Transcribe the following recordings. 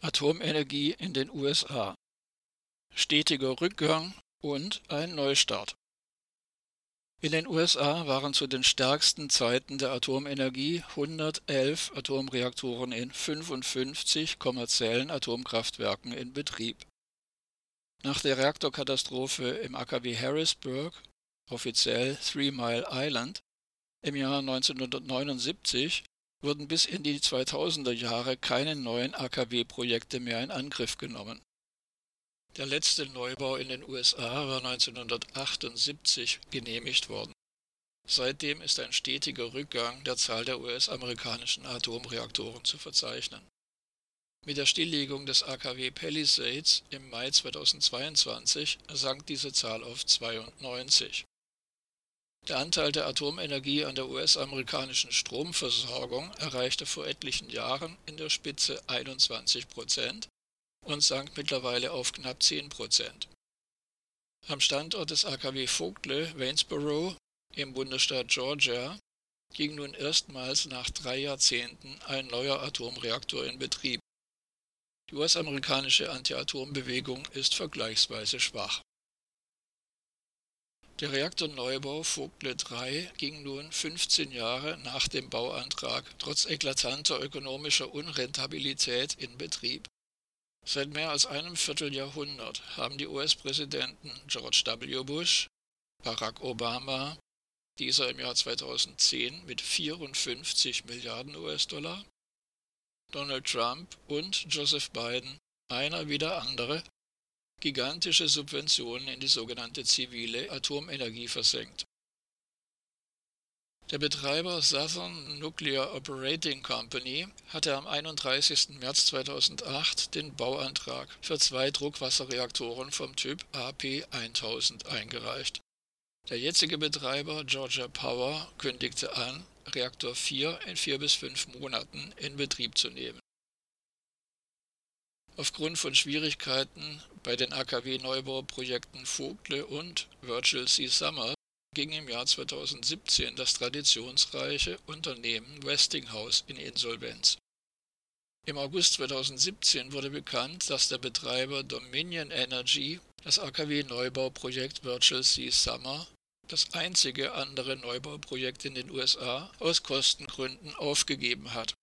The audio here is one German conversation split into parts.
Atomenergie in den USA. Stetiger Rückgang und ein Neustart. In den USA waren zu den stärksten Zeiten der Atomenergie 111 Atomreaktoren in 55 kommerziellen Atomkraftwerken in Betrieb. Nach der Reaktorkatastrophe im AKW Harrisburg, offiziell Three Mile Island, im Jahr 1979 wurden bis in die 2000er Jahre keine neuen AKW-Projekte mehr in Angriff genommen. Der letzte Neubau in den USA war 1978 genehmigt worden. Seitdem ist ein stetiger Rückgang der Zahl der US-amerikanischen Atomreaktoren zu verzeichnen. Mit der Stilllegung des AKW Palisades im Mai 2022 sank diese Zahl auf 92. Der Anteil der Atomenergie an der US-amerikanischen Stromversorgung erreichte vor etlichen Jahren in der Spitze 21 Prozent und sank mittlerweile auf knapp 10 Prozent. Am Standort des AKW Vogtle, Waynesboro, im Bundesstaat Georgia, ging nun erstmals nach drei Jahrzehnten ein neuer Atomreaktor in Betrieb. Die US-amerikanische Anti-Atom-Bewegung ist vergleichsweise schwach. Der Reaktorneubau Vogtle 3 ging nun 15 Jahre nach dem Bauantrag trotz eklatanter ökonomischer Unrentabilität in Betrieb. Seit mehr als einem Vierteljahrhundert haben die US-Präsidenten George W. Bush, Barack Obama, dieser im Jahr 2010 mit 54 Milliarden US-Dollar, Donald Trump und Joseph Biden, einer wie der andere, gigantische Subventionen in die sogenannte zivile Atomenergie versenkt. Der Betreiber Southern Nuclear Operating Company hatte am 31. März 2008 den Bauantrag für zwei Druckwasserreaktoren vom Typ AP1000 eingereicht. Der jetzige Betreiber Georgia Power kündigte an, Reaktor 4 in vier bis fünf Monaten in Betrieb zu nehmen. Aufgrund von Schwierigkeiten bei den AKW-Neubauprojekten Vogtle und Virtual Sea Summer ging im Jahr 2017 das traditionsreiche Unternehmen Westinghouse in Insolvenz. Im August 2017 wurde bekannt, dass der Betreiber Dominion Energy das AKW-Neubauprojekt Virtual Sea Summer, das einzige andere Neubauprojekt in den USA, aus Kostengründen aufgegeben hat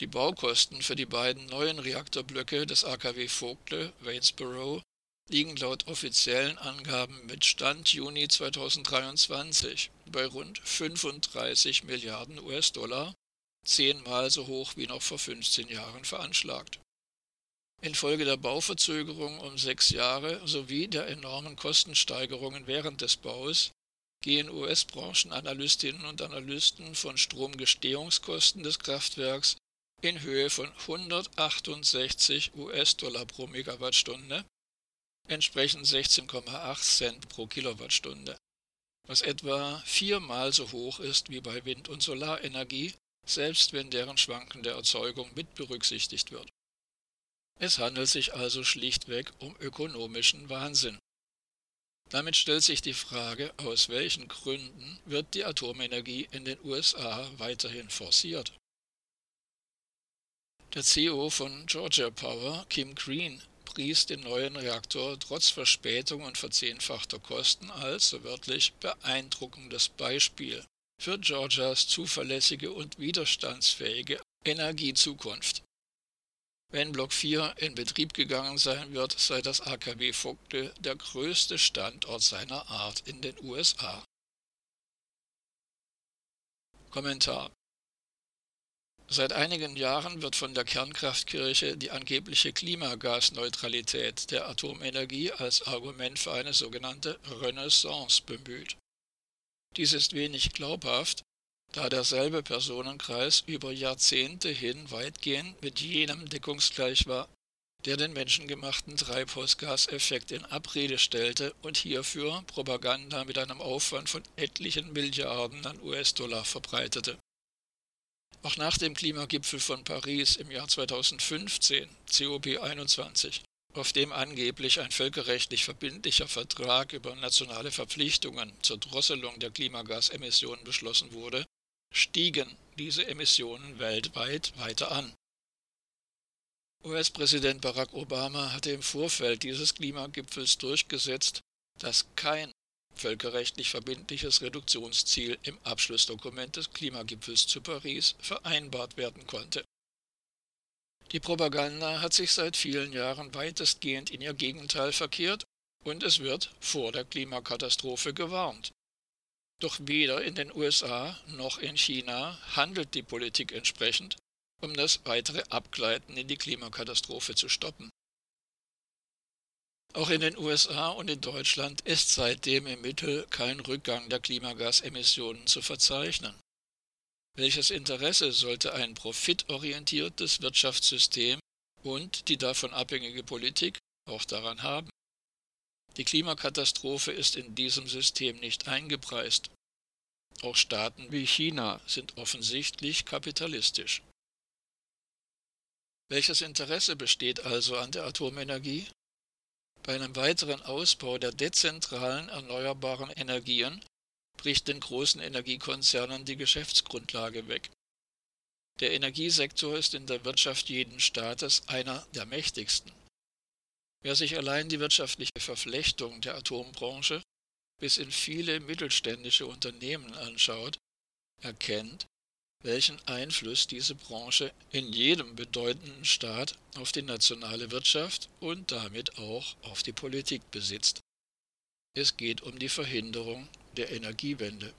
die Baukosten für die beiden neuen Reaktorblöcke des AKW Vogtle Waynesboro liegen laut offiziellen Angaben mit Stand Juni 2023 bei rund 35 Milliarden US-Dollar, zehnmal so hoch wie noch vor 15 Jahren veranschlagt. Infolge der Bauverzögerung um sechs Jahre sowie der enormen Kostensteigerungen während des Baus gehen US-Branchenanalystinnen und Analysten von Stromgestehungskosten des Kraftwerks in Höhe von 168 US-Dollar pro Megawattstunde, entsprechend 16,8 Cent pro Kilowattstunde, was etwa viermal so hoch ist wie bei Wind- und Solarenergie, selbst wenn deren schwankende Erzeugung mit berücksichtigt wird. Es handelt sich also schlichtweg um ökonomischen Wahnsinn. Damit stellt sich die Frage, aus welchen Gründen wird die Atomenergie in den USA weiterhin forciert. Der CEO von Georgia Power, Kim Green, pries den neuen Reaktor trotz Verspätung und verzehnfachter Kosten als, so wörtlich, beeindruckendes Beispiel für Georgias zuverlässige und widerstandsfähige Energiezukunft. Wenn Block 4 in Betrieb gegangen sein wird, sei das AKW Vogtle der größte Standort seiner Art in den USA. Kommentar Seit einigen Jahren wird von der Kernkraftkirche die angebliche Klimagasneutralität der Atomenergie als Argument für eine sogenannte Renaissance bemüht. Dies ist wenig glaubhaft, da derselbe Personenkreis über Jahrzehnte hin weitgehend mit jenem deckungsgleich war, der den menschengemachten Treibhausgaseffekt in Abrede stellte und hierfür Propaganda mit einem Aufwand von etlichen Milliarden an US-Dollar verbreitete. Auch nach dem Klimagipfel von Paris im Jahr 2015, COP21, auf dem angeblich ein völkerrechtlich verbindlicher Vertrag über nationale Verpflichtungen zur Drosselung der Klimagasemissionen beschlossen wurde, stiegen diese Emissionen weltweit weiter an. US-Präsident Barack Obama hatte im Vorfeld dieses Klimagipfels durchgesetzt, dass kein völkerrechtlich verbindliches Reduktionsziel im Abschlussdokument des Klimagipfels zu Paris vereinbart werden konnte. Die Propaganda hat sich seit vielen Jahren weitestgehend in ihr Gegenteil verkehrt und es wird vor der Klimakatastrophe gewarnt. Doch weder in den USA noch in China handelt die Politik entsprechend, um das weitere Abgleiten in die Klimakatastrophe zu stoppen. Auch in den USA und in Deutschland ist seitdem im Mittel kein Rückgang der Klimagasemissionen zu verzeichnen. Welches Interesse sollte ein profitorientiertes Wirtschaftssystem und die davon abhängige Politik auch daran haben? Die Klimakatastrophe ist in diesem System nicht eingepreist. Auch Staaten wie China sind offensichtlich kapitalistisch. Welches Interesse besteht also an der Atomenergie? Bei einem weiteren Ausbau der dezentralen erneuerbaren Energien bricht den großen Energiekonzernen die Geschäftsgrundlage weg. Der Energiesektor ist in der Wirtschaft jeden Staates einer der mächtigsten. Wer sich allein die wirtschaftliche Verflechtung der Atombranche bis in viele mittelständische Unternehmen anschaut, erkennt, welchen Einfluss diese Branche in jedem bedeutenden Staat auf die nationale Wirtschaft und damit auch auf die Politik besitzt. Es geht um die Verhinderung der Energiewende.